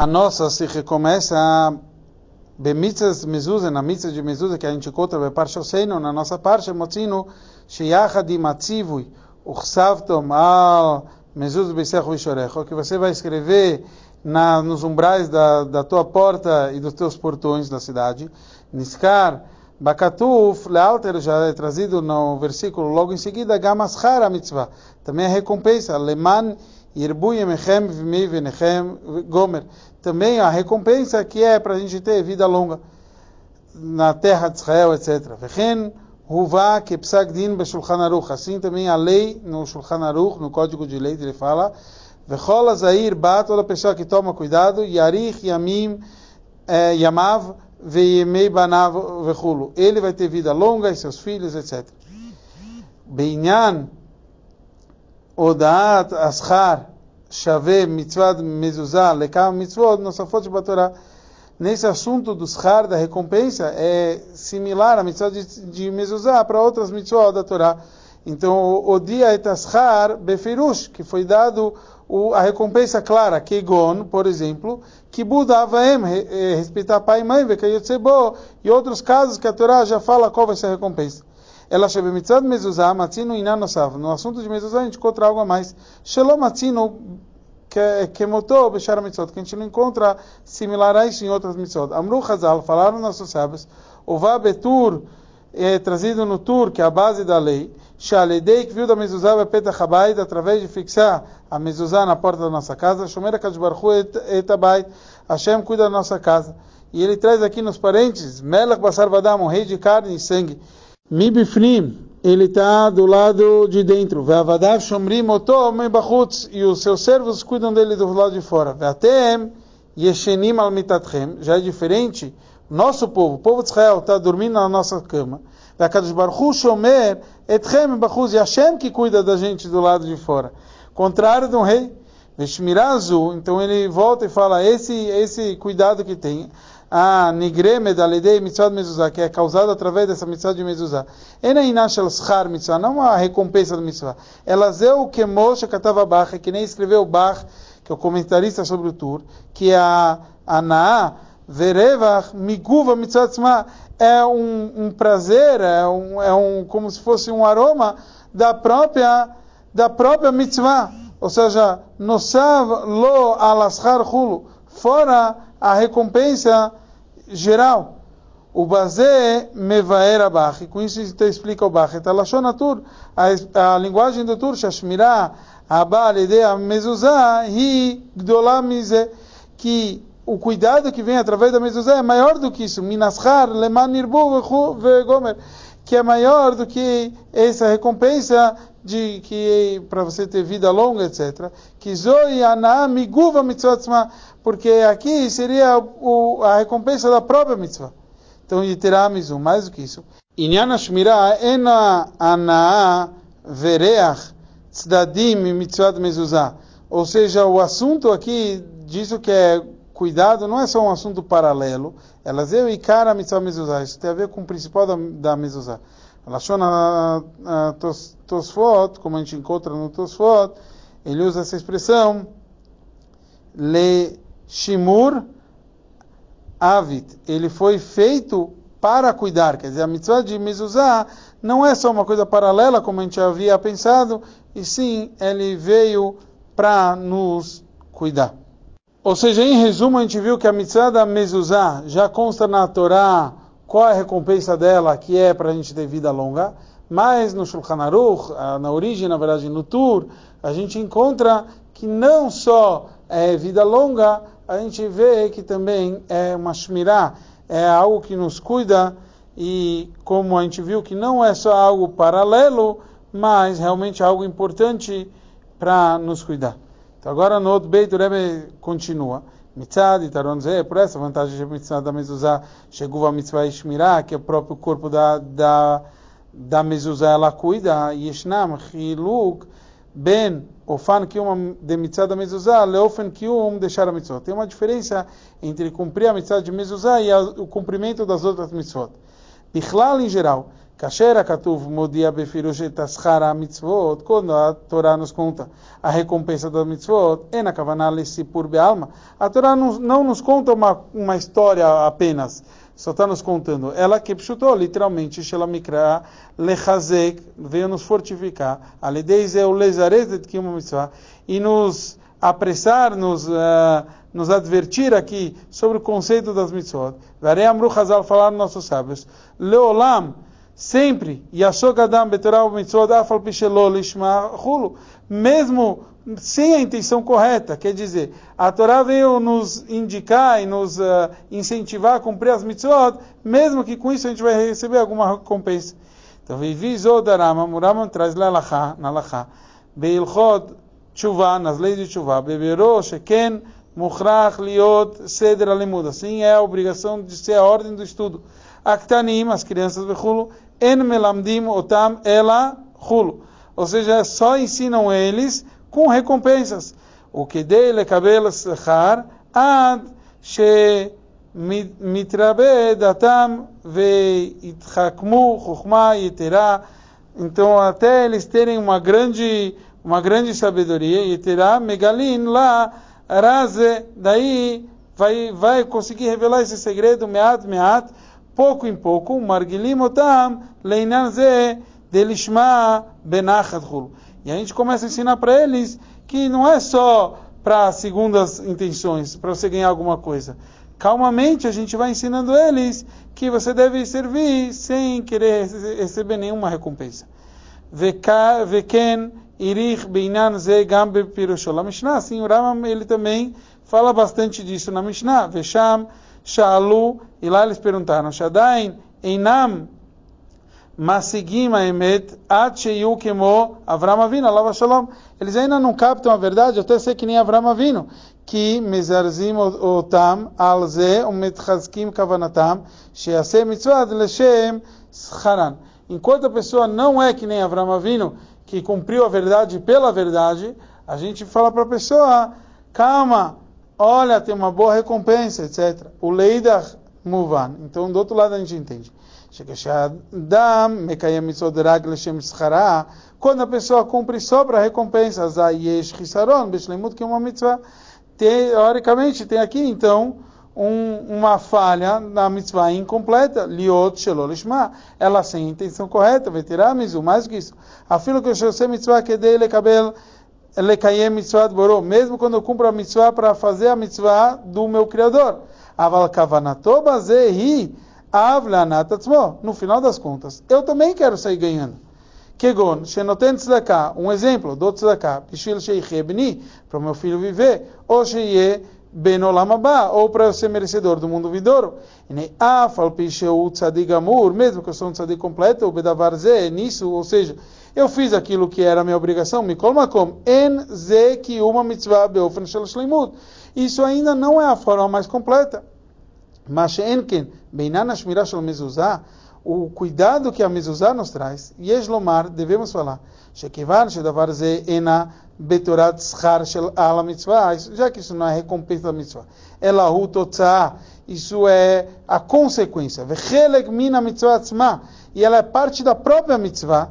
a nossa se recomeça bemitzas mezuzah, na mitzvah de mezuzah que a gente encontra no Parshoseino, na nossa parte, motzino, sheyachad imatzivui, uchsavtom al mezuzah beisecho vishorecho, que você vai escrever na, nos umbrais da, da tua porta e dos teus portões da cidade, niskar, Bakatuf, Lealter, já é trazido no versículo logo em seguida, Gamaschar a mitzvah, também a recompensa, Leman Irbu Yemechem Vimei Venechem Gomer, também a recompensa que é para a gente ter vida longa na terra de Israel, etc. Vechen Huvá Kepsak Din Beshulchan Aruch, assim também a lei no Shulchan Aruch, no código de lei, ele fala, Vechol Azair Ba, toda pessoa que toma cuidado, Yarich Yamim Yamav, Veimei Banav Vechulu. Ele vai ter vida longa e seus filhos, etc. Beinyan Odaat Aschar Shave Mitzvah Mezuzah Lekam Mitzvot Nosafot Batorá. Nesse assunto do schar, da recompensa, é similar à mitzvah de, de mezuzah para outras mitzvot da Torá. Então, o, dia etaschar befirush, que foi dado o, a recompensa clara, Kegon, por exemplo, que Budavaem, respeitar pai e mãe, Vekayotsebo, e outros casos que a Torá já fala qual vai ser a recompensa. Ela chama mitzvah mezuzah, matzino inanosav. No assunto de mezuzah a gente encontra algo a mais. Shalom matzino que motou Bechara Mitzvot, que a gente não encontra similar a isso em outras mitzvot. Amru Hazal, falaram nossos sábios, o Vabetur, é trazido no Tur, que é a base da lei, Shaledei, que viu da mezuzá Petach Habayit, através de fixar a mezuzá na porta da nossa casa, Shomer HaKadosh Baruch Hu et Habayit, Hashem cuida da nossa casa. E ele traz aqui nos parentes, Melech Basar Vadam, um rei de carne e sangue, Mibifnim, ele está do lado de dentro. Ve'avadav shomrim oto bachutz. E os seus servos cuidam dele do lado de fora. Ve'atem yeshenim al mitatchem. Já é diferente. Nosso povo, o povo de Israel, está dormindo na nossa cama. Ve'akadosh baruch shomer etchem bachutz. E Hashem que cuida da gente do lado de fora. Contrário de um rei. Ve'shmirazu. Então ele volta e fala, esse, esse cuidado que tem a nigreme da lidei mitzvah mezuzah, que é causada através dessa mitzvah de mezuzah. Ena inashal schar mitzvah, não a recompensa da mitzvah. Ela zeu que Moshe katava Bach, que nem escreveu Bach, que é o comentarista sobre o Tur, que a Anaa verevach miguva mitzvah é um, um prazer, é um, é um, como se fosse um aroma da própria, da própria mitzvah. Ou seja, nosav lo alaschar hulu, fora a recompensa geral. O Bazé Mevaera Bach, e com isso então explica o Bach. Então, Lashon Tur, a, linguagem do Tur, Shashmirah, Abba, Lidea, Mezuzah, Hi, Mize, que o cuidado que vem através da mezuzah é maior do que isso. Minaschar, Leman Nirbu, Gomer, que é maior do que essa recompensa de que para você ter vida longa, etc. Que Zoi Ana Miguva Mitzvah porque aqui seria o, a recompensa da própria mitzvah. Então, Yitiramizu, mais do que isso. Inyan Shmirah ena anaa vereach tzdadim mitzvah mezuzah. Ou seja, o assunto aqui disso que é cuidado não é só um assunto paralelo. Elas eu e cara mitzvah mezuzah. Isso tem a ver com o principal da, da mezuzah. Lashona Tosfot, como a gente encontra no Tosfot, ele usa essa expressão le Shimur Avit, ele foi feito para cuidar. Quer dizer, a mitzvah de mezuzah não é só uma coisa paralela, como a gente havia pensado, e sim, ele veio para nos cuidar. Ou seja, em resumo, a gente viu que a mitzvah da mezuzah já consta na Torá qual é a recompensa dela, que é para a gente ter vida longa, mas no Shulchan Aruch, na origem, na verdade, no Tur, a gente encontra que não só é vida longa, a gente vê que também é uma shmirá, é algo que nos cuida e como a gente viu que não é só algo paralelo, mas realmente algo importante para nos cuidar. Então agora no outro beito o Rebbe continua. Mitzad e Taronzé, por essa vantagem de mitzvah da mezuzah, chegou a mitzvah Ishmirah, que é o próprio corpo da, da, da mezuzah, ela cuida, Yeshnam, Chiluk, Ben Ofan Kium de Mitzvah da Mezuzah, Leofen Kium deixar a Mitzvot. Tem uma diferença entre cumprir a Mitzvah de Mezuzah e o cumprimento das outras Mitzvot. Bichlal em geral, Kasher Akatuv Modia Befirush Taschara Mitzvot, quando a Torá nos conta a recompensa das mitzvot, Ena Kavanah Sipur Bealma, a Torá não, não nos conta uma, uma história apenas, só está nos contando. Ela que chutou literalmente, Shela Mikra Lechazek, veio nos fortificar, Alideis é o Lezaret de Kima Mitzvah, e nos apressar, nos, uh, nos advertir aqui sobre o conceito das mitzvot. Varei Amru Hazal falaram nossos sábios, Leolam, sempre, Yashogadam Betorah Mitzvot Afal Pishelol Ishma Hulu, mesmo sem a intenção correta, quer dizer, a Torá veio nos indicar e nos uh, incentivar a cumprir as mitzvot, mesmo que com isso a gente vai receber alguma recompensa. Então, Vivizo Darama, Murama traz na Lacha, Beilchot Tshuva, nas leis de Tshuva, Bebero, Sheken, Mukhrach, Liot, Seder Alimud. Assim é a obrigação de ser a ordem do estudo. Aktanim, as crianças, Bechulo, En melamdim otam ela hulu. Ou seja, só ensinam eles com recompensas. O que dele cabelo sechar ad she mitrabe datam veitchakmu chokhma yetera. Então até eles terem uma grande uma grande sabedoria yetera megalin lá raze daí vai vai conseguir revelar esse segredo meat meat pouco em pouco, margilim otam leinan ze delishma benachat E a gente começa a ensinar para eles que não é só para segundas intenções, para você ganhar alguma coisa. Calmamente a gente vai ensinando eles que você deve servir sem querer receber nenhuma recompensa. Veken irich beinan ze gambe piroshol. A Mishnah, assim, o Rambam, ele também fala bastante disso na Mishnah. Vesham Shalu, e lá eles perguntaram, Shadain, Einam, Masigim Emet, At Sheyu Kemo, Avram Avinu, Alava Shalom. Eles ainda não captam a verdade, até sei que nem Avram Avinu, que Mezarzim Otam, Alze, Umetchazkim Kavanatam, Shease Mitzvah Leshem Scharan. Enquanto a pessoa não é que nem Avram Avinu, que cumpriu a verdade pela verdade, a gente fala para a pessoa, calma, olha, tem uma boa recompensa, etc. O leidar muvan. Então, do outro lado a gente entende. Quando a pessoa cumpre só para recompensa, que é uma teoricamente tem aqui então um, uma falha na mitzvah incompleta, liot shelolishma, ela sem intenção correta, tirar mizu, mais do que isso. Afilo que eu mitzvah que dele cabelo lekayem mitzvah borô, mesmo quando eu cumpro a mitzvah para fazer a mitzvah do meu Criador. Aval kavanato bazehi avlanat atzmo. No final das contas, eu também quero sair ganhando. Kegon, shenoten tzedakah, um exemplo, do tzedakah, bishvil sheiche bni, para o meu filho viver, ou sheye ben olam haba, ou para eu ser merecedor do mundo vidouro. E afal pisheu tzadik amur, mesmo que eu sou um tzadik completo, o bedavar ze, nisso, ou seja, eu fiz aquilo que era minha obrigação, mikol makom, en ze ki uma mitzvah beofen shel shleimut. Isso ainda não é a forma mais completa. Mas enken, beinan shmirah shel mezuzah, o cuidado que a mezuzah nos traz, yesh lomar, devemos falar, shekivan shedavar ze ena betorat schar shel ala mitzvah, já que isso não é recompensa da mitzvah, elahu totzah, isso é a consequência, vechelek mina mitzvah atzma, e ela é parte da própria mitzvah,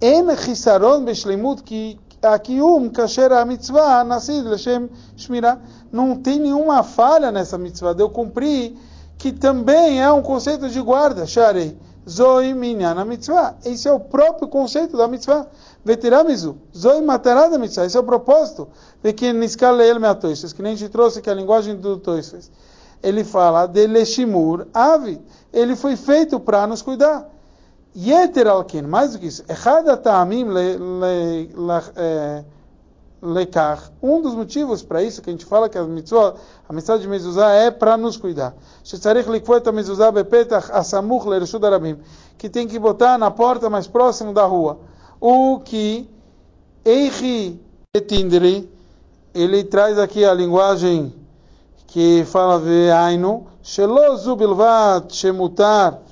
Chisaron beshlemut ki akium kasher a mitzvah nascido leshem shmira. Não tem nenhuma falha nessa mitzvah de eu cumprir, que também é um conceito de guarda, sharei. Zoi minyan mitzvah. Esse é o próprio conceito da mitzvah. Vetiramizu. Zoi matarada mitzvah. Esse é o propósito. Vekin niskal el meatoishes. Que nem a gente trouxe que a linguagem do Toishes. Ele fala de leshimur avi. Ele foi feito para nos cuidar. Yeter alkin, mais do que isso, um dos motivos para isso que a gente fala que a mitzvah, a mitzvah de mezuzah é para nos cuidar. Que tem que botar na porta mais próximo da rua. O que Eichi etindri, ele traz aqui a linguagem que fala ve'ainu, shelo zubilvat shemutar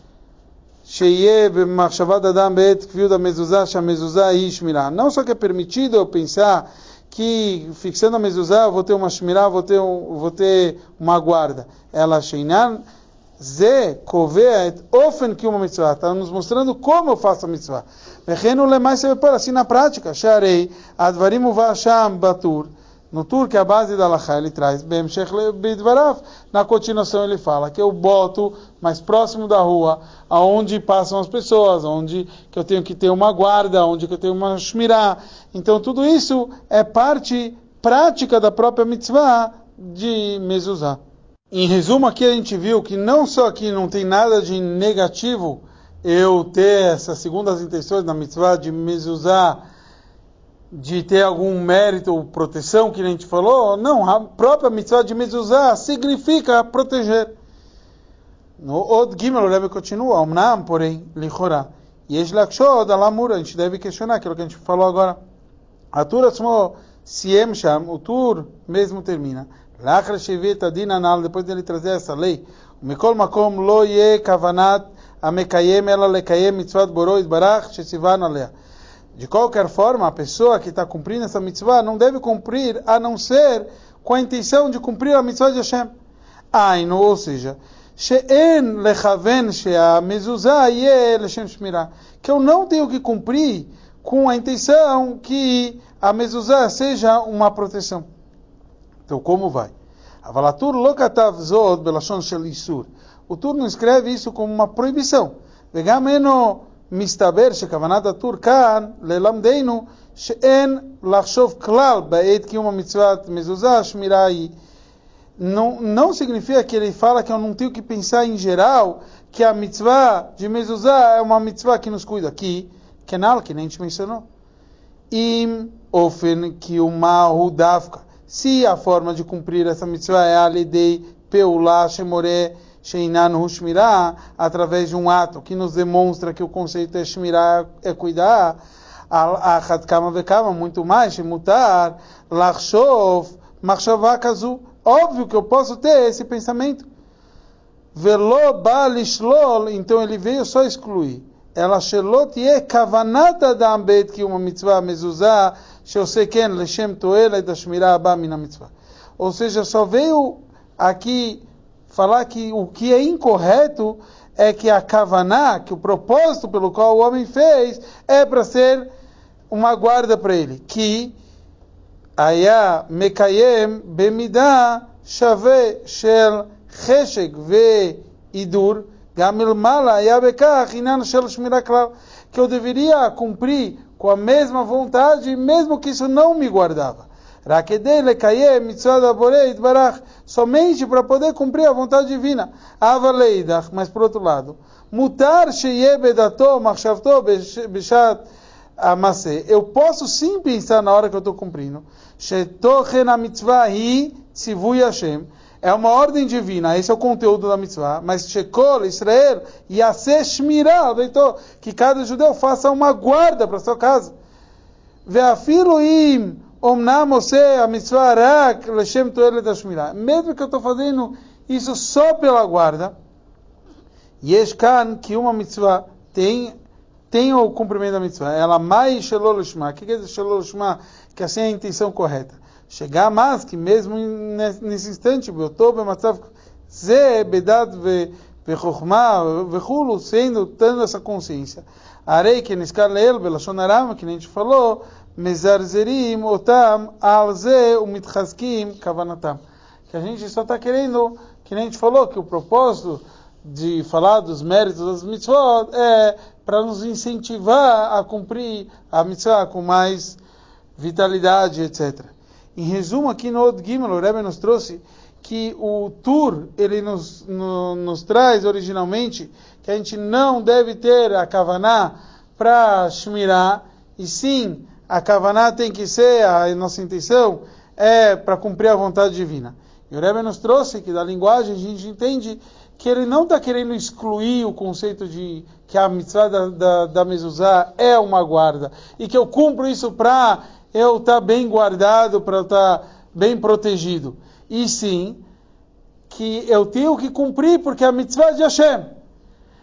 שיהיה במחשבת אדם בעת קביעות המזוזה, שהמזוזה היא שמירה. Não só que é permitido eu pensar que fixando a mezuzá eu vou ter uma shmirá, vou ter, um, vou ter uma guarda. Ela sheinan Ze kovea et ofen que uma mitzvah. Está nos mostrando como eu faço a mitzvah. Vechenu lemais sebepor, assim na prática. Sharei advarim uvasham batur. No tur, que é a base da Lacha, ele traz Na continuação ele fala que eu boto mais próximo da rua, aonde passam as pessoas, onde que eu tenho que ter uma guarda, onde que eu tenho uma shmirá. Então tudo isso é parte prática da própria mitzvah de mezuzá. Em resumo, aqui a gente viu que não só aqui não tem nada de negativo eu ter essas segundas intenções na mitzvah de mezuzá, de ter algum mérito ou proteção, que a gente falou, não, a própria mitzvah de mezuzah significa proteger. No Od Gimel, o Rebbe continua, Omnam, porém, Lichorá. Yesh Lakshod, Alamura, a gente deve questionar aquilo que a gente falou agora. Atura Asmo, Siem Sham, o Tur mesmo termina. Lachra Shevet Adin Anal, depois dele trazer essa lei. Mikol Makom, Lo Ye Kavanat, Amekayem, Ela Lekayem, Mitzvah Boroi, Barach, Shesivan Alea. De qualquer forma, a pessoa que está cumprindo essa mitzvah não deve cumprir a não ser com a intenção de cumprir a mitzvah de Hashem. Aino, ou seja, she'en lechaven she'a mezuzah leshem shmirah. Que eu não tenho que cumprir com a intenção que a mezuzah seja uma proteção. Então, como vai? Avalatur lokatav zod belashon shel isur. O Tur não escreve isso como uma proibição. Vegameno מסתבר שכוונת הטור כאן ללמדנו שאין לחשוב כלל בעת קיום המצוות מזוזה, שמירה היא. Não, não significa que ele fala que eu não tenho que pensar em geral que a mitzvah de mezuzah é uma mitzvah que nos cuida aqui, kenal, que nem a gente mencionou. Im ofen que o mal dafka. Se a forma de cumprir essa mitzvah é a lidei peulá shemoré Sheinan Hushmirá, através de um ato que nos demonstra que o conceito é Shmirá, é cuidar, Achat Kama Vekama, muito mais, Shemutar, Lachshov, Machshavá Kazu. Óbvio que eu posso ter esse pensamento. Velo Balishlol, então ele veio só excluir. Ela Shelot Ye Kavanata Dambet, que uma mitzvah mezuzah, Sheoseken Leshem Toela e da Shmirá Abba Mina mitzvah. Ou seja, só veio aqui falar que o que é incorreto é que a kavaná, que o propósito pelo qual o homem fez, é para ser uma guarda para ele. Que aya mekayem bemida shave shel cheshek ve idur gamil mala aya bekach inan shel shmira que eu deveria cumprir com a mesma vontade, mesmo que isso não me guardava somente para poder cumprir a vontade divina. Avaleidach, mas por outro lado, mutar sheyebedato machshavto bishat amase. Eu posso sim pensar na hora que eu estou cumprindo. Shetochen a mitzvah hi tzivui Hashem. É uma ordem divina, esse é o conteúdo da mitzvah. Mas Shekol, Israel, Yaseh Shmirah, que cada judeu faça uma guarda para sua casa. Ve'afilu im Omnam a mitzvah rak leshem toelet hashmirah. Mesmo que eu estou fazendo isso só pela guarda, yeshkan que uma mitzvah tem tem o cumprimento da mitzvah. Ela mais shelol lishma. O que quer dizer shelol? Que assim é a intenção correta. Chegar mais que mesmo nesse instante, beotob matzav ze bedad ve vechokhma vechulu, sendo tendo essa consciência. Arei que niskar leel belashon aram, que nem a gente falou, mezarzerim otam alze umitchaskim kavanatam. Que a gente só está querendo, que nem a gente falou, que o propósito de falar dos méritos das mitzvot é para nos incentivar a cumprir a mitzvah com mais vitalidade, etc. Em resumo, aqui no Od Gimel, o Rebbe nos trouxe que o Tur, ele nos, no, nos traz originalmente que a gente não deve ter a Kavaná para Shmirah, e sim a Kavaná tem que ser, a nossa intenção é para cumprir a vontade divina. E o Rebbe nos trouxe que da linguagem a gente entende que ele não está querendo excluir o conceito de que a mitzvah da, da, da mezuzá é uma guarda e que eu cumpro isso para eu estar tá bem guardado, para eu estar tá bem protegido. E sim, que eu tenho que cumprir porque é a mitzvah de Hashem.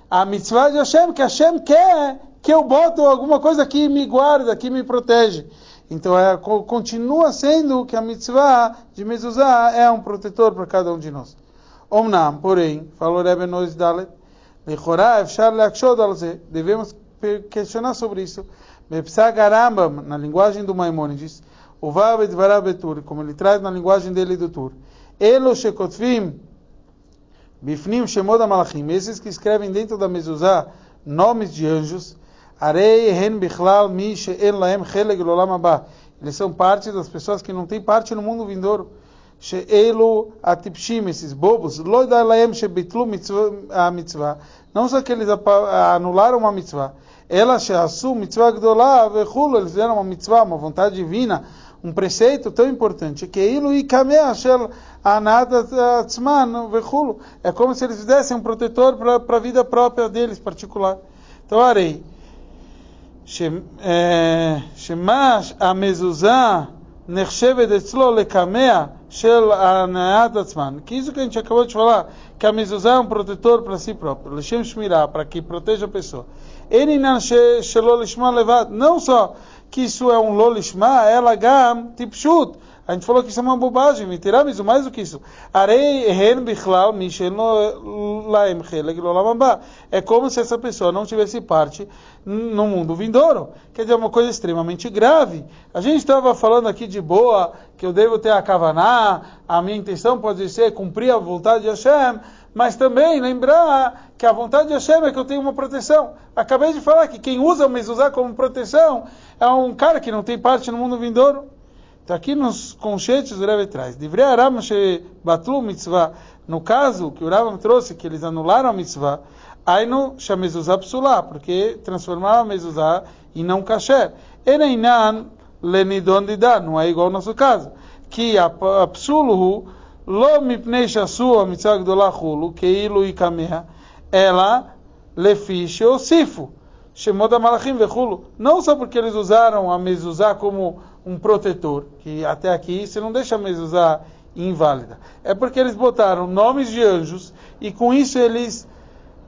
A mitzvah de Hashem, que Hashem quer que eu boto alguma coisa que me guarda, que me protege. Então é, continua sendo que a mitzvah de mezuzah é um protetor para cada um de nós. Omnam, porém, falou Rebbe Nois Dalet, devemos questionar sobre isso. Bepsag Arambam, na linguagem do Maimonides, o Betur, como ele traz na linguagem dele do Tur. Elo Shekotvim, Bifnim Shemod Malachim, esses que escrevem dentro da mezuzá nomes de anjos, Arei Hen Bichlal Mi She'en Laem Cheleg Lolam Abba. Eles são parte das pessoas que não têm parte no mundo vindouro. She'elu Atipshim, esses bobos, Lo Laem Shebitlu a mitzvah. Não só que eles anularam uma mitzvah, ela She'asu Mitzvah Gdolá Vechulu, eles fizeram uma mitzvah, uma vontade divina, um preceito tão importante, que ilu e. É como se eles fizessem um protetor para a vida própria deles, particular. Então, arei. שמה המזוזה נחשבת אצלו לקמע של הנעת עצמן. כי isso que a gente acabou de falar, que a mezuzá é um protetor para si próprio, לשם שמירה, para que proteja a pessoa. אין עניין שלא לשמה לבד, não só que isso é um lolishma, ela gam tipshut. A gente falou que isso é uma bobagem, me tiramos mais do que isso. É como se essa pessoa não tivesse parte no mundo vindouro. Quer dizer, é uma coisa extremamente grave. A gente estava falando aqui de boa, que eu devo ter a kavaná, a minha intenção pode ser cumprir a vontade de Hashem, mas também lembrar que a vontade de Hashem é que eu tenho uma proteção. Acabei de falar que quem usa o mezuzá como proteção é um cara que não tem parte no mundo vindouro. Está aqui nos conchetes o Rebbe traz. Divrei Aram Batlu Mitzvah. No caso que o Rambam trouxe, que eles anularam a mitzvah, aí no Shamezuzah Psulá, porque transformaram a mezuzah em não kasher. Eneinan Lenidon Didan, não é igual ao nosso caso. Que a Psuluhu Lo Mipnei Shasu a mitzvah Gdolah Hulu, Keilu Ikameha, ela Lefish Osifu. Shemot Malachim Vechulu. Não só porque eles usaram a mezuzah como um protetor, que até aqui você não deixa a mezuzá inválida. É porque eles botaram nomes de anjos e com isso eles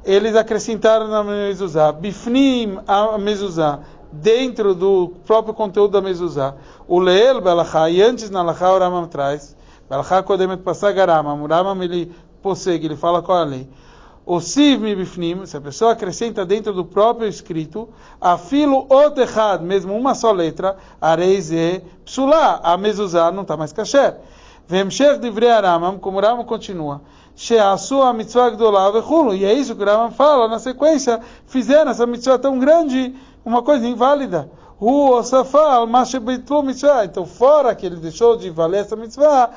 eles acrescentaram na mezuzá, bifnim a mezuzá, dentro do próprio conteúdo da mezuzá. O leel belachá, e antes na lachá o Ramam traz, belachá kodemet passagarama, o Ramam ele possegue, ele fala qual é a lei. O siv mi bifnim, se a pessoa acrescenta dentro do próprio escrito, afilo otechad, mesmo uma só letra, areize psulá, a mezuzá não está mais kasher. Vemshech divrei aramam, como o Ramam continua, sheasu a mitzvah gdolá vechulu, e é isso que o Ramam fala na sequência, fizeram essa mitzvah tão grande, uma coisa inválida. Hu osafá al mitzvah, então fora que ele deixou de valer essa mitzvah,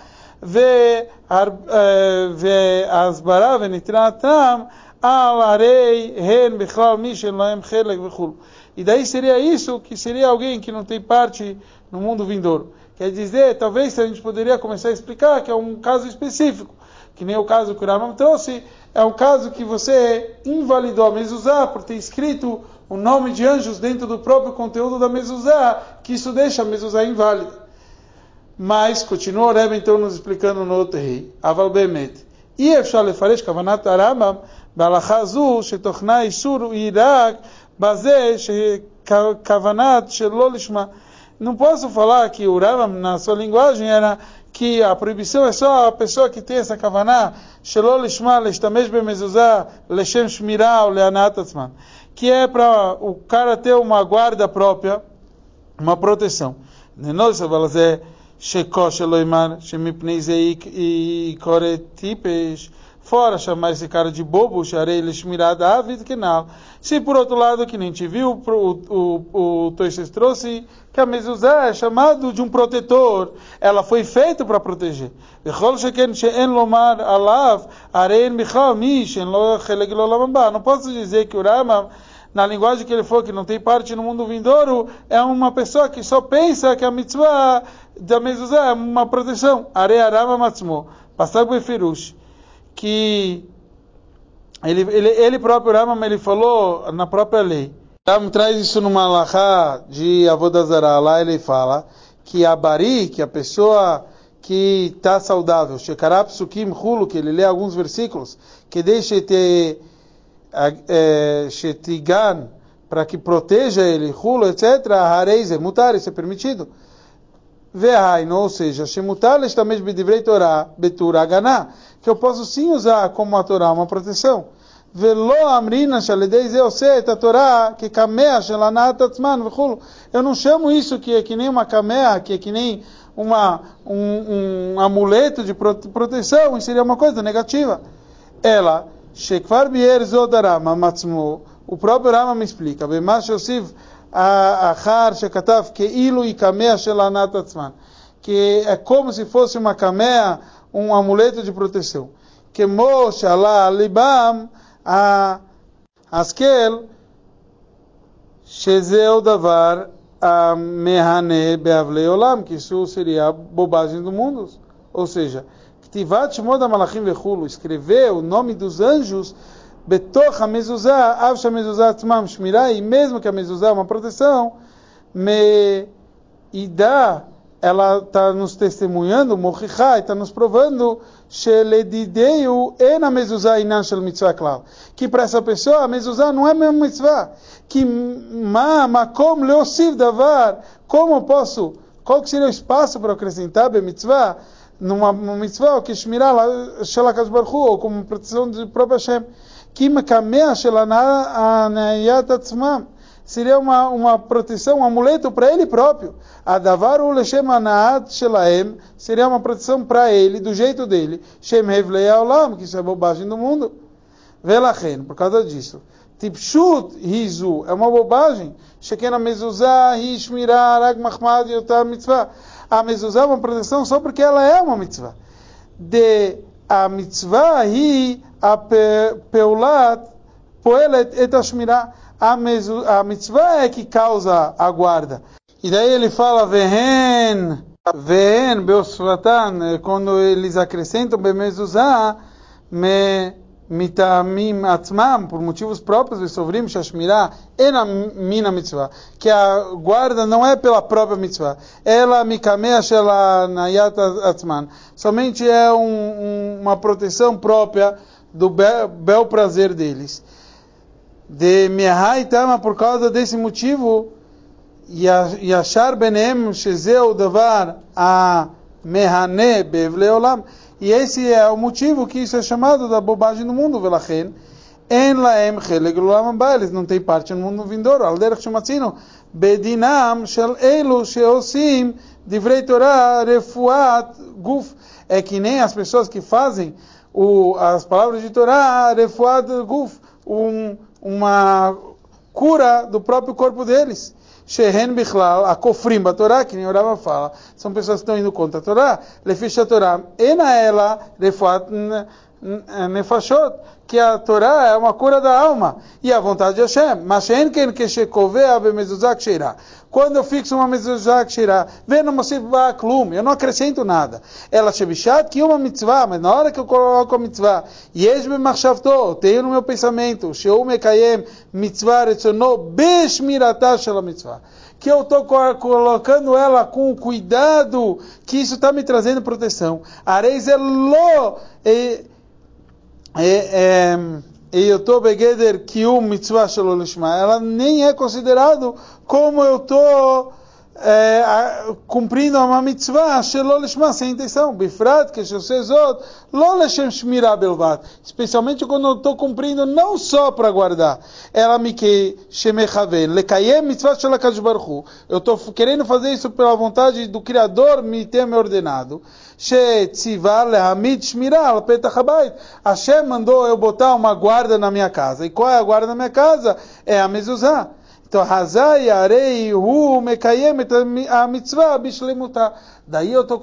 והסברה ונתינתם על הרי הן בכלל מי שאין להם חלק וכו'. E daí seria isso que seria alguém que não tem parte no mundo vindouro. Quer dizer, talvez a gente poderia começar a explicar que é um caso específico, que nem o caso que o Ramam trouxe, é um caso que você invalidou a mezuzá por ter escrito o nome de anjos dentro do próprio conteúdo da mezuzá, que isso deixa a mezuzá inválida. Mas, continua o Rebbe então nos explicando no outro rei, Aval Bemet. אי אפשר לפרש כוונת הרמב"ם בהלכה זו שתוכנה איסור היא בזה שכוונת שלא לשמה. Não posso falar que o Rambam, na sua linguagem, era que a proibição é só a pessoa que tem essa kavaná, שלא לשמה, להשתמש במזוזה, לשם שמירה ou להנאת עצמן. Que é para o cara ter uma guarda própria, uma proteção. Nós, e fora chamar esse cara de bobo. Se por outro lado, que nem te viu, o, o, o Toixes trouxe que a mezuzá é chamado de um protetor, ela foi feita para proteger. Não posso dizer que o Rama, na linguagem que ele falou, que não tem parte no mundo vindouro, é uma pessoa que só pensa que é a mitzvah da mezuzá é uma proteção. Arearama matzmo. Passar Befirush. Que ele, ele, ele próprio Rama, ele falou na própria lei. Ram traz isso numa lahá de Avodazara. Lá ele fala que a bari, que a pessoa que está saudável, Shekarab Sukim Hulu, que ele lê alguns versículos, que deixe ter é, Shetigan, para que proteja ele, Hulu, etc., Hareize, mutar, isso é permitido. Vehaino, ou seja, Shemutar lestamesh bedivrei Torah, betura aganá, que eu posso sim usar como a Torá, uma proteção. Velo amrina shaledei zeoset a Torá que kamea shelanat atzman v'chulu. Eu não chamo isso que é que nem uma kamea, que é que nem uma, um, um amuleto de proteção, isso seria uma coisa negativa. Ela, shekvar bier zodarama matzmu, o próprio Rama me explica, bemash yosiv achar shekatav keilu e kamea shelanat atzman, que é como se fosse uma kamea, um amuleto de proteção. Que mo shala libam, a askel shezeu davar mehane beavlei olam, que isso seria a bobagem do mundo. Ou seja, Ktivat Shmod Malachim Vechulu, escrever o nome dos anjos, Betoch HaMezuzah, Av HaMezuzah Tzmam Shmirah, e mesmo que a mezuzah é uma proteção, me ida ela está nos testemunhando, Mochichai, está nos provando, ena mezuzah inan shel mitzvah klal. Que para essa pessoa a mezuzah não é mesmo mitzvah. Que ma makom leosiv davar. Como posso, qual que seria o espaço para acrescentar be mitzvah? Numa, mitzvah, que shmirah shel Baruch ou como proteção do próprio Hashem. Que mekamea shel anayat atzmam seria uma, uma proteção, um amuleto para ele próprio. Adavar u leshem anaat shelaem seria uma proteção para ele, do jeito dele. Shem hevlei aolam, que isso é bobagem do mundo. Velachen, por causa disso. Tipshut rizu, é uma bobagem. Shekena mezuzah, hishmirah, rag mahmad, yotam mitzvah. A mezuzah é uma proteção só porque ela é uma mitzvah. De a peulat poelet et ashmirah a, mitzvah é que causa a guarda. E daí ele fala, vehen, vehen, beosfatan, quando eles acrescentam bemezuzah, me mitamim atzmam, por motivos próprios de sovrim, shashmirah, ena mina mitzvah, que a guarda não é pela própria mitzvah, ela mikamea shela nayat atzman, somente é um, um, uma proteção própria do bel, bel prazer deles. De Mihai Tama por causa desse motivo achar benem shezeu davar a mehane bevle olam e esse é o motivo que isso é chamado da bobagem do mundo velachen. En laem cheleg olam eles não têm parte no mundo vindouro. Al derech shematzino bedinam shel elu sheosim divrei Torah refuat guf. É que nem as pessoas que fazem o, as palavras de Torá refuat guf um uma cura do próprio corpo deles. Shehen Bichlal, a Kofrim Torá, que nem Orava fala, são pessoas que estão indo contra a Torá. Lefish a Torá, ena ela, refuat nefashot, que a Torá é uma cura da alma e a vontade de Hashem. Mas Shen ken keshekovea bemezuzak sheirah. Quando eu fixo uma mezuzah kshirah, vendo uma klum, eu não acrescento nada. Ela shebishat que uma mitzvah, mas na hora que eu coloco a mitzvah, yesh b'machshavto, tenho no meu pensamento, sheu mekayem mitzvah retzono beshmiratah shel mitzvah que eu estou colocando ela com cuidado, que isso está me trazendo proteção. Areis elo e, e eu estou begeder kium mitzvah shalolishma. Ela nem é considerado como eu estou é, cumprindo uma mitzvah, shelolishma, sem intenção. Bifrat, que shosezot, lo leshem shmira belvat. Especialmente quando eu estou cumprindo não só para guardar. Ela me que shemechaven, lekayem mitzvah shelakadosh baruchu. Eu estou querendo fazer isso pela vontade do Criador me ter me ordenado. Shetzivar lehamid shmira al petach habayit. Hashem mandou eu botar uma guarda na minha casa. E qual é a guarda na minha casa? É a mezuzah. Então, Hazai Arei Hu Mekayem a mitzvah bishlemuta. Daí eu estou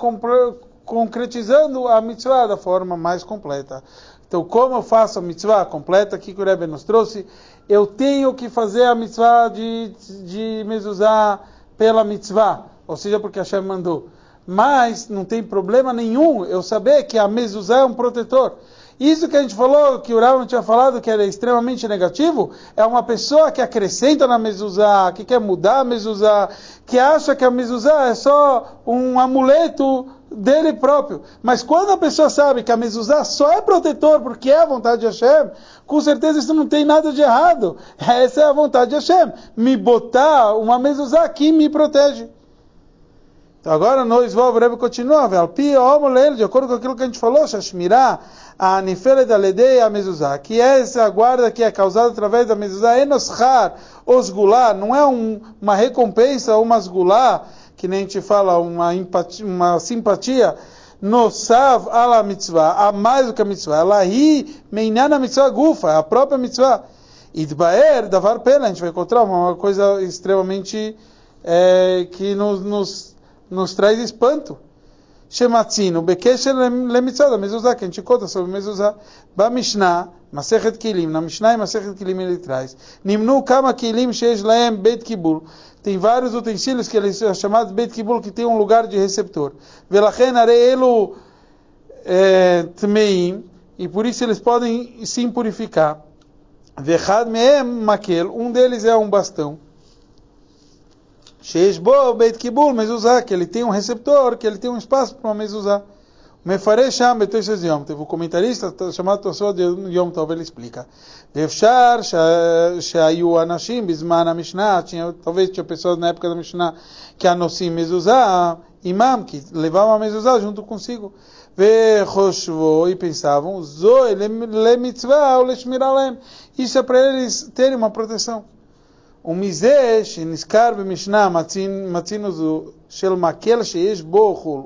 concretizando a mitzvah da forma mais completa. Então, como eu faço a mitzvah completa, que o Rebbe nos trouxe, eu tenho que fazer a mitzvah de, de mezuzah pela mitzvah, ou seja, porque Hashem mandou. Mas não tem problema nenhum eu saber que a mezuzah é um protetor. Isso que a gente falou, que o Rav tinha falado que era extremamente negativo, é uma pessoa que acrescenta na mezuzá, que quer mudar a mezuzá, que acha que a mezuzá é só um amuleto dele próprio. Mas quando a pessoa sabe que a mezuzá só é protetor porque é a vontade de Hashem, com certeza isso não tem nada de errado. Essa é a vontade de Hashem. Me botar uma mezuzá que me protege. Então agora nós vamos, o Rebbe continua, de acordo com aquilo que a gente falou, Shashmirá, a Anifele da Ledeia a Mezuzá, que é essa guarda que é causada através da Mezuzá, Enoshar, osgulá, não é um, uma recompensa, uma osgulá, que nem a gente fala, uma, empatia, uma simpatia, Nosav ala mitzvah, a mais do que a mitzvah, ela ri meinana mitzvah gufa, a própria mitzvah. Idbaer, davar pena, a gente vai encontrar uma coisa extremamente é, que nos, nos, nos traz espanto. Shematzino, Bekesher lemitzvah, da mezuzah, que a gente conta sobre mezuzah. Ba Mishnah, Masechet Kilim, na Mishnah e Masechet Kilim ele traz. Nimnu kama kilim sheish laem beit kibul. Tem vários utensílios que eles são chamados beit kibul, que tem um lugar de receptor. Velachen areelu tmeim, e por isso eles podem se impurificar. Vechad meem makel, um deles é um bastão. Sheishbo Beit Kibul Mezuzah, que ele tem um receptor, que ele tem um espaço para uma Mezuzah. Mefaresham Betoishes Yom Tov, o comentarista chamado Tosot de Yom Tov, ele explica. Efshar Shayu Anashim Bisman Mishnah, talvez tinha pessoas na época da Mishnah que anossim Mezuzah, imam, que levavam a Mezuzah junto consigo. Vechoshvo, e pensavam, Zoe le mitzvah ou le shmiralem. Isso é para eles terem uma proteção. ומזה שנזכר במשנה מצינו זו של מקל שיש בו חול.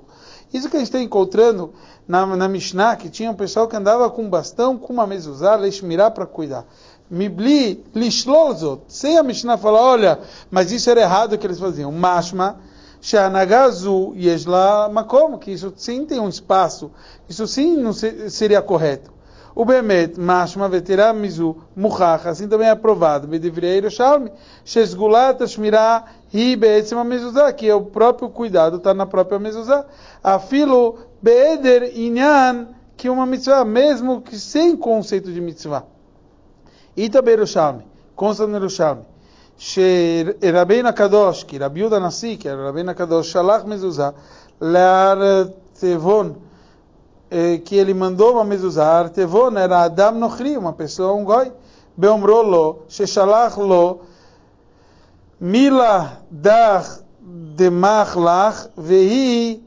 Isso que a gente está encontrando na, na Mishnah, que tinha um pessoal que andava com bastão, com uma mezuzá, leishmirá para cuidar. Mibli lishlolzot. Sem a Mishnah falar, olha, mas isso era errado que eles faziam. Mashma, Shanagazu Yesla Makom, que isso sim tem um espaço. Isso sim não seria correto. O Bemet, Mashma Veterá Mizu Muchach, assim também é aprovado. Bedevrei Yerushalmi, Shesgulat Shmirah Hi Beetzim Mezuzah, que é o próprio cuidado, está na própria Mezuzah. Afilo Beeder Inyan, que é uma mitzvah, mesmo que sem conceito de mitzvah. Ita Yerushalmi, consta no Yerushalmi. שרבינו הקדוש, כי רבי יהודה הנשיא, כי רבינו הקדוש שלח מזוזה להר תבון que ele mandou uma mezuzah, Tevon era Adam Nochri, uma pessoa, um goi, Beomrolo, Sheshalach lo, Mila dach demachlach, vehi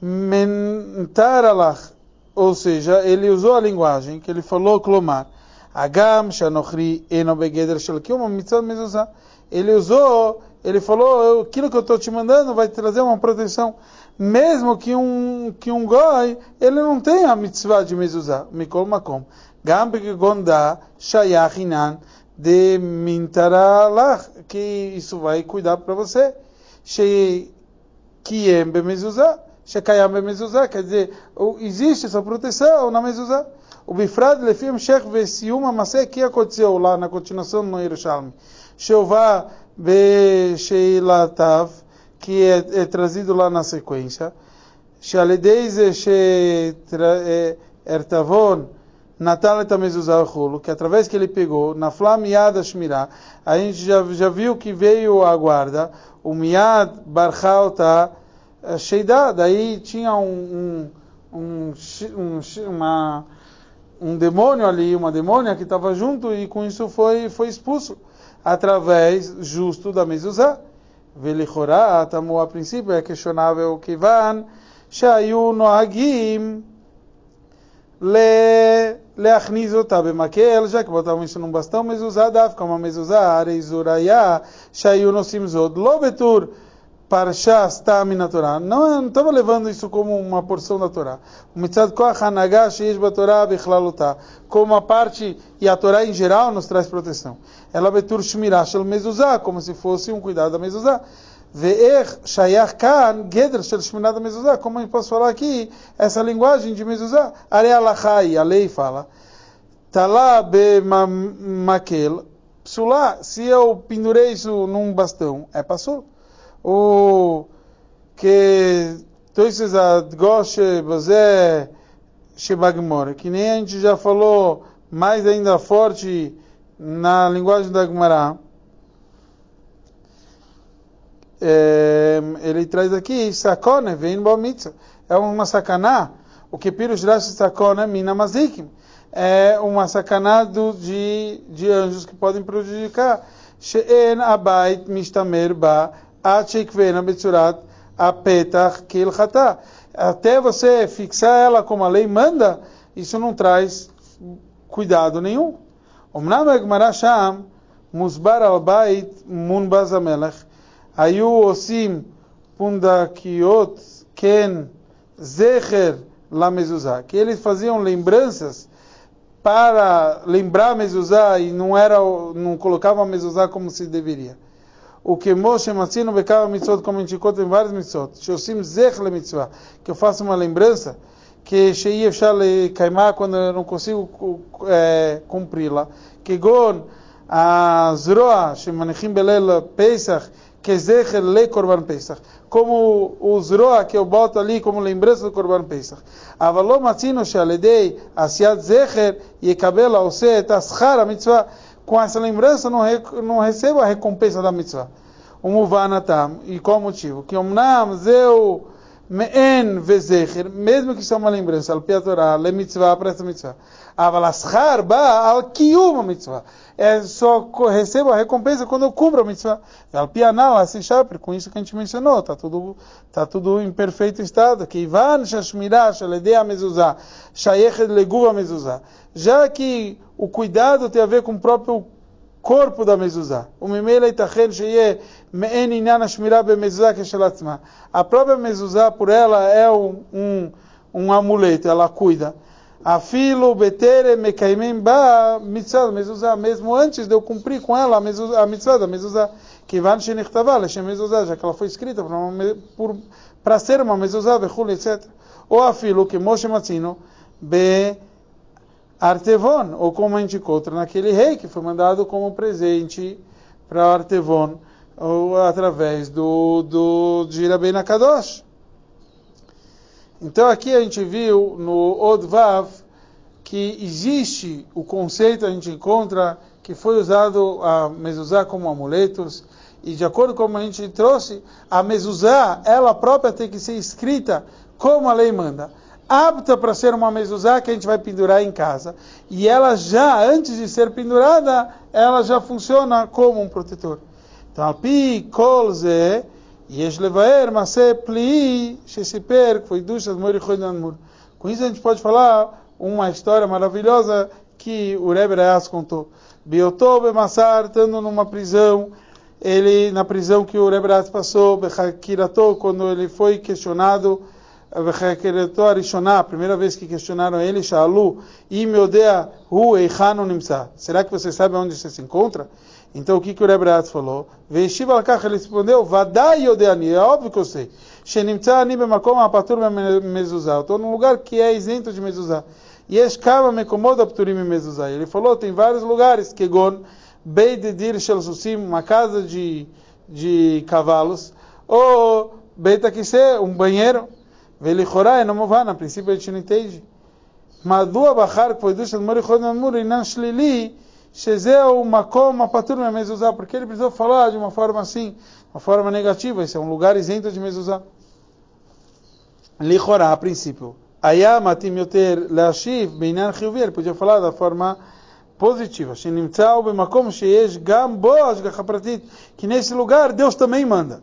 mentaralach. Ou seja, ele usou a linguagem que ele falou, clomar. Agam shanochri eno begeder shalki, uma mitzvah mezuzah. Ele usou, ele falou, aquilo que eu estou te mandando vai trazer uma proteção mesmo que um que um goi ele não tem a mitzvah de mezuzah, mikol makom. Gam begonda shayach inan de mintaralach, que isso vai cuidar para você. She kiem bemezuzah, shekayam bemezuzah, quer dizer, existe essa proteção na mezuzah. O bifrad lefim shech vesium amaseh, que aconteceu lá na continuação no Yerushalmi. Sheová be sheilatav, que é, é trazido lá na sequência. Shaledeize ertavon natal etamezuzahulu, que através que ele pegou, na flamiada shmirá, a gente já, já viu que veio a guarda, o miad barchalta sheidá, daí tinha um, um, um, uma, um demônio ali, uma demônia que estava junto e com isso foi, foi expulso através justo da mezuzah. ולכאורה, תמו a princípio, é questionável כיוון שהיו נוהגים להכניס אותה במקל, já que botavam isso num bastão mezuzá, דווקא uma mezuzá, הרי זו ראיה שהיו נושאים זאת לא בתור Parshá Stami na Torá. Não estava levando isso como uma porção da Torá. Mitzad Koach Hanagá Sheish Batorá Bichlalutá. Como a parte, e a Torá em geral nos traz proteção. Ela betur Shmirah Shel Mezuzá, como se fosse um cuidado da Mezuzá. Ve'er Shayach Kan Gedr Shel Shmirah da Mezuzá. Como eu posso falar aqui, essa linguagem de Mezuzá. Are Alachai, a lei fala. Talá Be Makel. Psulá, se eu pendurei isso num bastão, é passou o que que nem a gente já falou mais ainda forte na linguagem da Gemara. É, ele traz aqui, Sakone, vem Mitzvah. É uma sacaná. O que Pirush Rashi Sakone, Mina Mazikim. É uma sacaná do, de, de anjos que podem prejudicar. She'en Abait Mishtamer Ba Ad Shikvena Mitzurat Apetach Kilchata. Até você fixar ela como a lei manda, isso não traz cuidado nenhum. Omnam Egmará Sham Musbar al-Bait Munbaz Amelach Ayu Osim Pundakiot Ken Zecher Lamezuzah. Que eles faziam lembranças para lembrar a mezuzá e não era não colocava a mezuzá como se deveria. O que Moshe Matzino becava mitzvot como a encontra em vários mitzvot. Shosim zech le mitzvah, que eu faço uma lembrança que Shei Efshar le kaimá quando eu não consigo é, cumpri-la. Que gon a zroa shemanechim belel Pesach que zecher le korban Pesach. Como o zroa que eu boto ali como lembrança do korban Pesach. Avalom matzino shealedei asiat zecher yekabel aose et aschar mitzvah com essa lembrança não, não recebo a recompensa da mitzvah. O muvanatam, e qual motivo? Que omnam zeu me'en vezecher, mesmo que isso é uma lembrança, al pia Torah, le mitzvah, para essa mitzvah. Aval aschar ba al kiyum mitzvah. É só recebo a recompensa quando eu cumpro a mitzvah. Al pia não, assim chaper, com isso que a gente mencionou, está tudo, tá tudo em perfeito estado. Que ivan shashmirah shaledei a mezuzah, shayechet leguva mezuzah. Já que o cuidado tem a ver com o próprio corpo da mezuzá. O memela itachen sheye me'en inyan hashmirah bemezuzá keshelatzma. A própria mezuzá, por ela, é um, um, um amuleto, ela cuida. Afilo betere mekaimem ba mitzvah mezuzá, mesmo antes de eu cumprir com ela a, mezuzá, a mitzvah da mezuzá. Kivan shenichtava leshem mezuzá, já que ela foi escrita para ser uma mezuzá, etc. Ou afilo que Moshe Matzino be Artevon, ou como a gente encontra naquele rei que foi mandado como presente para Artevon, ou através do, do de Rabbeinu Kadosh. Então aqui a gente viu no Odvav que existe o conceito, a gente encontra que foi usado a mezuzá como amuletos, e de acordo com a gente trouxe, a mezuzá, ela própria tem que ser escrita como a lei manda apta para ser uma mezuzá que a gente vai pendurar em casa. E ela já, antes de ser pendurada, ela já funciona como um protetor. Então, alpi kol ze, yesh levaer maseh pli shesiper foi dushas mori mur. Com isso a gente pode falar uma história maravilhosa que o Rebbe Rayas contou. Biotob Massar, estando numa prisão, ele na prisão que o Rebbe Rayas passou, Bechakirato, quando ele foi questionado a primeira vez que questionaram ele, Shalu, Hu Eichanu Nimsa. Será que você sabe onde você se encontra? Então o que, que o Rebbe falou? Veishiv Alkach, ele respondeu, Vadai Yodeani, é óbvio que eu sei. Shenimtza Ani Bemakom Apatur Mezuzah. Estou num lugar que é isento de Mezuzah. Yesh Kava Mekomod Apturim Mezuzah. Ele falou, tem vários lugares, Kegon, Beidedir Shel Susim, uma casa de, de cavalos, ou Beit Akise, um banheiro, Velichorá é Namová, a princípio a gente não entende. Madua Bachar Kvoidushan Morichod Mamur Inan Shlili Shezeu Makom Apatur é Mezuzá, porque ele precisou falar de uma forma assim, uma forma negativa, isso é um lugar isento de Mezuzá. Lichorá, a princípio. Ayama Timioter Lashiv Beinan Chiyuvi, ele podia falar da forma positiva. Shenimtzau Bemakom Sheyesh Gam Bo Ashgacha Pratit, que nesse lugar Deus também manda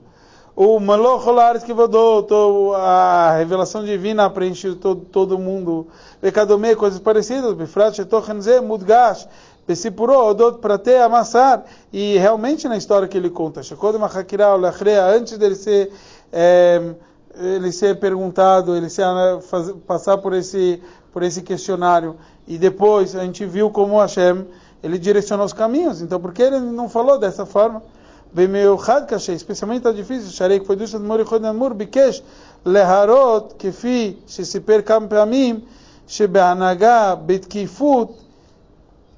o Malocholares que vadou, a revelação divina preenche todo, todo mundo. Bekadome, coisas parecidas. Bifrat Shetochenze, Mudgash, Pesipuro, Odot Prate, Amassar. E realmente na história que ele conta, Shekodem Achakira, Olachrea, antes dele ser, é, ele ser perguntado, ele ser, né, faz, passar por esse, por esse questionário, e depois a gente viu como Hashem, ele direcionou os caminhos. Então, por que ele não falou dessa forma? במיוחד קשה, especialmente está difícil, שהרי כבודו de מורי חוד נמור ביקש להראות, כפי שסיפר כמה פעמים, שבהנהגה, בתקיפות,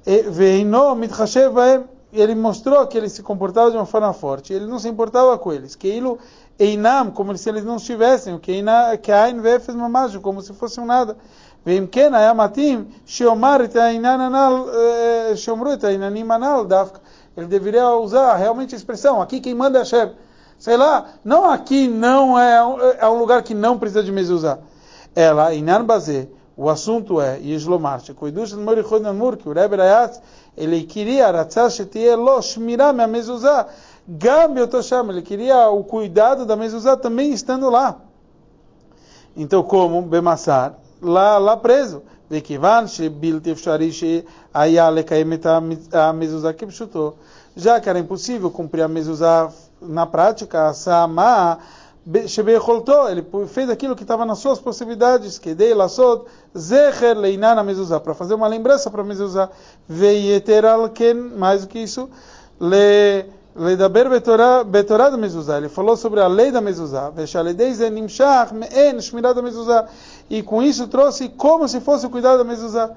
ואינו מתחשב בהם, ele mostrou que ele se comportava de uma forma forte, ele não se importava com eles, que ele Einam, como se eles não estivessem, que Ain Vefes Mamajo, como se fosse um nada. ואם כן היה מתאים שיאמר את העניין הנ"ל, שיאמרו את העניינים הנ"ל דווקא ele deveria usar realmente a expressão, aqui quem manda é Hashem. Sei lá, não aqui não é, é um lugar que não precisa de mezuzá. Ela, Inan Bazé, o assunto é, Yeshlomar, Shekoidush Morichod Namur, que o Rebbe Rayatz, ele queria, Ratzah Shetie Lo, Shmirah, minha mezuzá, Gambi Otosham, ele queria o cuidado da mezuzá também estando lá. Então, como? Bemassar, lá, lá preso. וכיוון שבלתי אפשרי שהיה לקיים את המזוזה כפשוטו, já que era impossível cumprir a mezuzá na prática, a Sama Shebeicholto, ele fez aquilo que estava nas suas possibilidades, que dei lasot, zecher leinar a mezuzá, para fazer uma lembrança para a mezuzá, veieter alken, mais do que isso, le Ledaber betorá da mezuzá. Ele falou sobre a lei da mezuzá. Veshaledei nimshach me'en shmirá da mezuzá. E com isso trouxe como se fosse o cuidado da mezuzá.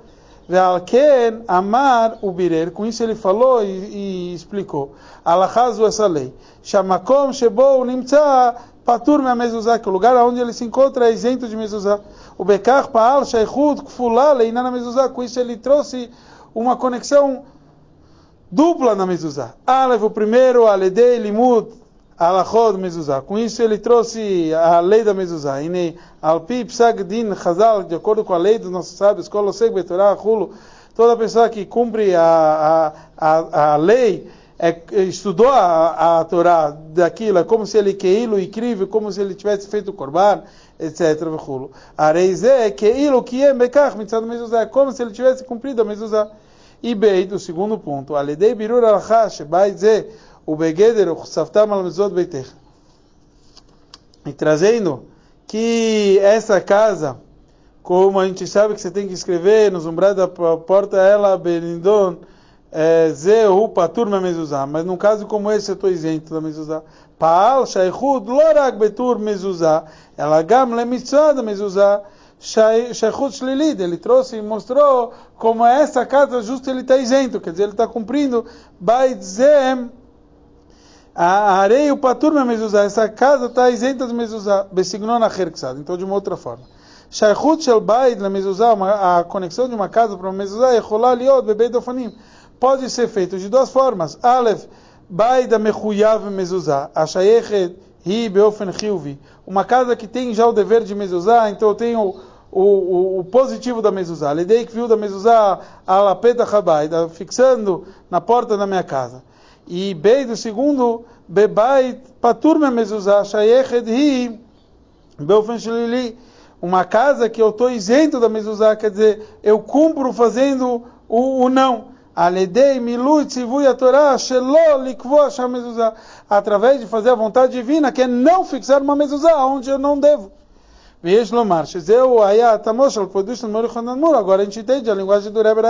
Ve'alken amar o birer. Com isso ele falou e, e explicou. Alachazu essa lei. Shamakom shebo nimtza patur me mezuzá. Que o lugar onde ele se encontra é isento de mezuzá. O bekach pa'al shaychud kfulá leiná na mezuzá. Com isso ele trouxe uma conexão dupla na mezuzá. Aleph, o primeiro, Aledei, Limud, Alachod, mezuzá. Com isso ele trouxe a lei da mezuzá. E Alpi, Psag, Din, Chazal, de acordo com a lei dos nossos sábios, Koloseg, Betorá, Hulo, toda pessoa que cumpre a, a, a, a lei, é, estudou a, a Torá daquilo, é como se ele queilo incrível, como se ele tivesse feito o korban, etc. Areize, queilo, que é mekach, mitzad mezuzá, é como se ele tivesse cumprido a mezuzá. E beit, o segundo ponto, Aledei birur alachá, E trazendo que essa casa, como a gente sabe que você tem que escrever nos umbrais da porta, ela, benindon, ze, u patur me mezuzá. Mas num caso como esse, eu estou isento da mezuzá. Paal, shaychud, lorak betur mezuzá. Ela gam le mitzvah da mezuzá. Sheikhut Shlilid, ele trouxe e mostrou como essa casa justo ele está isento, quer dizer, ele está cumprindo Baitzem, a areia o patur mezuzá, essa casa está isenta de mezuzá, besignon acherksad, então de uma outra forma. Sheikhut Shel Bait la mezuzá, a conexão de uma casa para uma mezuzá, rolar liot bebei dofanim, pode ser feito de duas formas. Aleph, Bait da mechuyav mezuzá, a shayechet hi beofen chilvi, uma casa que tem já o dever de mezuzá, então eu tenho o, o, o positivo da mezuzá. Lidei que viu da mezuzá a lapeta rabai, fixando na porta da minha casa. E Beit, segundo, Bebait Patur Memezuzah Shayeched Hi Beofen Shlili uma casa que eu estou isento da mezuzá, quer dizer, eu cumpro fazendo o, o não. Aledei milut a Torá shelo likvosh mezuzá. Através de fazer a vontade divina, que é não fixar uma mezuzá onde eu não devo. Vejo Vies lomar, shezeu ayat amoshal kodush lemori chonan mur. Agora a gente entende a linguagem do Rebbe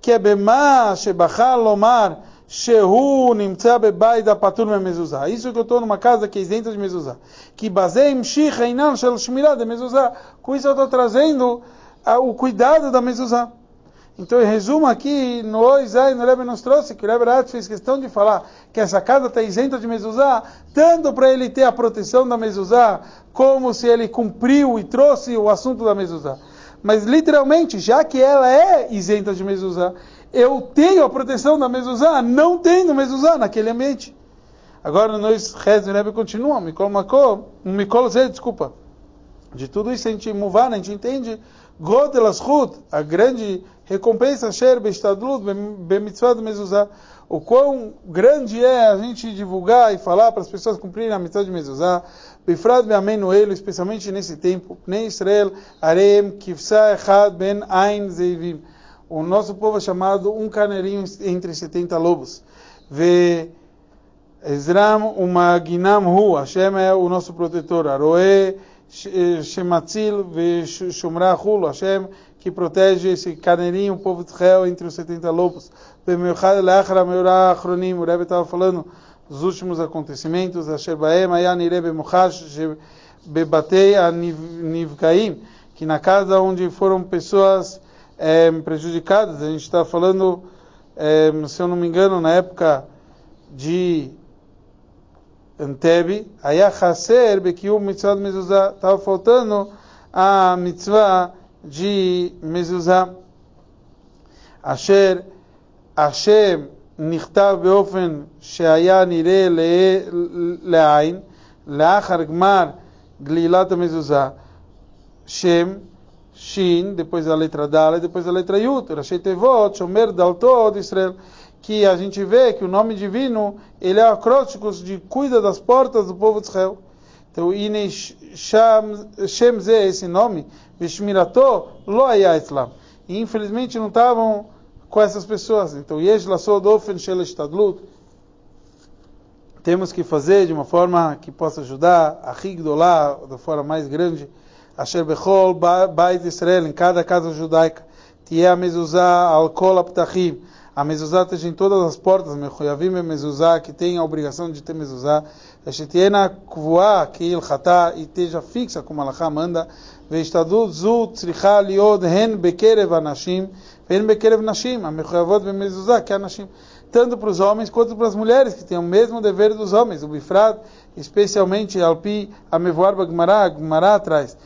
que é bema shebachal lomar shehu nimtza bebait apatur me mezuzá. Isso que eu estou numa casa que é isenta de mezuzá. Que baseim shich einan shel shmirah de mezuzá. Com isso eu estou trazendo o cuidado da mezuzá. Então, em resumo aqui, no Oizai, no Rebbe nos trouxe que o Rebbe Rat fez questão de falar que essa casa está isenta de mezuzá, tanto para ele ter a proteção da mezuzá, como se ele cumpriu e trouxe o assunto da mezuzá. Mas, literalmente, já que ela é isenta de mezuzá, eu tenho a proteção da mezuzá, não tenho mezuzá naquele ambiente. Agora, nós, Rez Rebbe continuam, Mikol Makó, Mikol Zé, desculpa. De tudo isso a gente muvar, a gente entende Godel Ashut, a grande recompensa Sher Bestadlut Bemitzvah de Mezuzah. O quão grande é a gente divulgar e falar para as pessoas cumprirem a mitzvah de Mezuzah. Bifrad Be'amenu Elo, especialmente nesse tempo. Pnei Israel, Arem, Kivsa Echad Ben Ain Zeivim. O nosso povo é chamado um carneirinho entre 70 lobos. Ve Ezram Umaginam Hu, Hashem é o nosso protetor. Aroe Shematzil Shumra Hulu, Hashem, que protege esse carneirinho, o povo de Israel, entre os 70 lobos. Bemeuchad Leachra Meurah Achronim, o Rebbe estava falando dos últimos acontecimentos, Asher Baem, Ayan Irebe Mochash, Bebatei Nivgaim, que na casa onde foram pessoas é, prejudicadas, a gente está falando, é, se eu não me engano, na época de Entebbe, היה חסר בקיום מצוות מזוזה, estava faltando a mitzvah de mezuzah, אשר השם נכתב באופן שהיה נראה לעין, לאחר גמר גלילת המזוזה, שם, Shin, depois a letra Dala, depois a letra Yut, Rashi Tevot, Shomer Daltod, Israel, que a gente vê que o nome divino, ele é acróstico de cuida das portas do povo de Israel. Então, Inei Shemze, esse nome, Vishmirato, Loaya Islam. E, infelizmente, não estavam com essas pessoas. Então, Yesh Sodofen Shelestadlut. Temos que fazer de uma forma que possa ajudar a Rigdolá, da forma mais grande, Asher Bechol Bait Israel, em cada casa judaica, Tia a mezuzá al kol aptachim, a mezuzá esteja em todas as portas, Mechuyavim e mezuzá, que tem a obrigação de ter mezuzá, Eshetiena kvuá, que il chatá, e esteja fixa, como Allah manda, Veistadut zu tzricha liod hen bekerev anashim, hen bekerev nashim, a mechuyavot be mezuzá, que é anashim tanto para os homens quanto para as mulheres, que têm o mesmo dever dos homens. O Bifrat, especialmente Alpi, Amevoar Bagmará, Gmará atrás.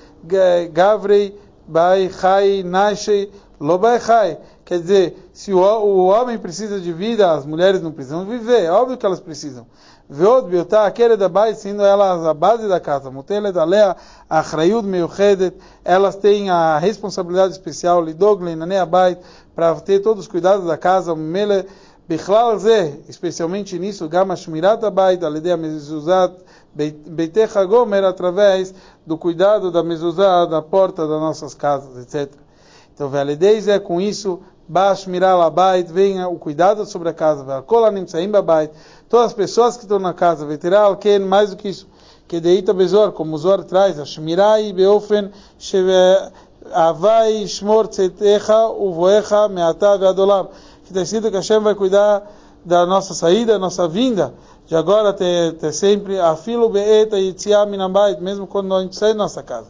Gavrei, Bai, Chai, Nashei, Lobai, Chai. Quer dizer, se o, o, homem precisa de vida, as mulheres não precisam viver. É óbvio que elas precisam. Veod, Biotá, da Bai, sendo elas a base da casa. Mutele da Lea, Achrayud, Meuchedet, elas têm a responsabilidade especial, Lidog, Leinanea Bai, para ter todos os cuidados da casa. Mele, Bichlal Zeh, especialmente nisso, Gama Shmirat Abait, a ideia mezuzat, Beitecha Gomer, através do cuidado da mezuzá, da porta das nossas casas, etc. Então, Veledeis é com isso, Bash Miral Abait, venha o cuidado sobre a casa, Velkolanim Saim Babait, todas as pessoas que estão na casa, Veteral Ken, mais do que isso, que deita Bezor, como o Zor traz, a Shmirai Beofen, Avai Shmor Tzetecha, Uvoecha, Meata Veadolam que está escrito que Hashem vai cuidar da nossa saída, nossa vinda, de agora até, até sempre, afilo beeta e minambait, mesmo quando a gente sai da nossa casa.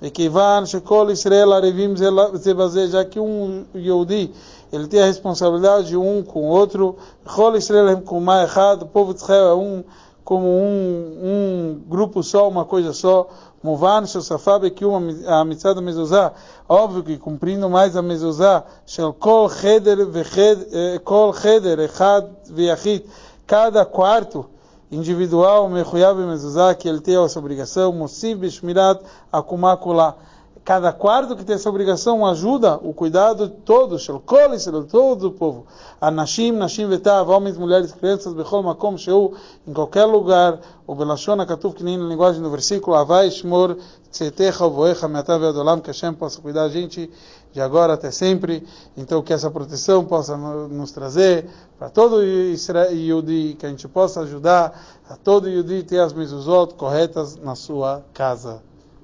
E que van, shekol, Israel, arevim, zebazé, já que um Yehudi, ele tem a responsabilidade de um com o outro, chol Israel, com o povo de Israel é um, como um, um grupo só, uma coisa só, Muvan Shel Safab Ekium a mitzvah da mezuzah. Óbvio que cumprindo mais a mezuzah, Shel Kol Cheder Kol Cheder Echad Viachit, cada quarto individual, Mechuyav Mezuzah, que ele tem essa obrigação, Musib Bishmirat Akumakulah cada quarto que tem essa obrigação ajuda o cuidado de todos, todo o povo. Anashim, Nashim Vetav, homens, mulheres, crianças, Bechol Makom, Sheu, em qualquer lugar, o Belashon Akatuf, que nem na linguagem do versículo, Avai, Shmor, Tzetecha, Voecha, Meatav Adolam, que Hashem possa cuidar a gente de agora até sempre. Então, que essa proteção possa nos trazer para todo Yudi, que a gente possa ajudar a todo Yudi ter as mezuzot corretas na sua casa.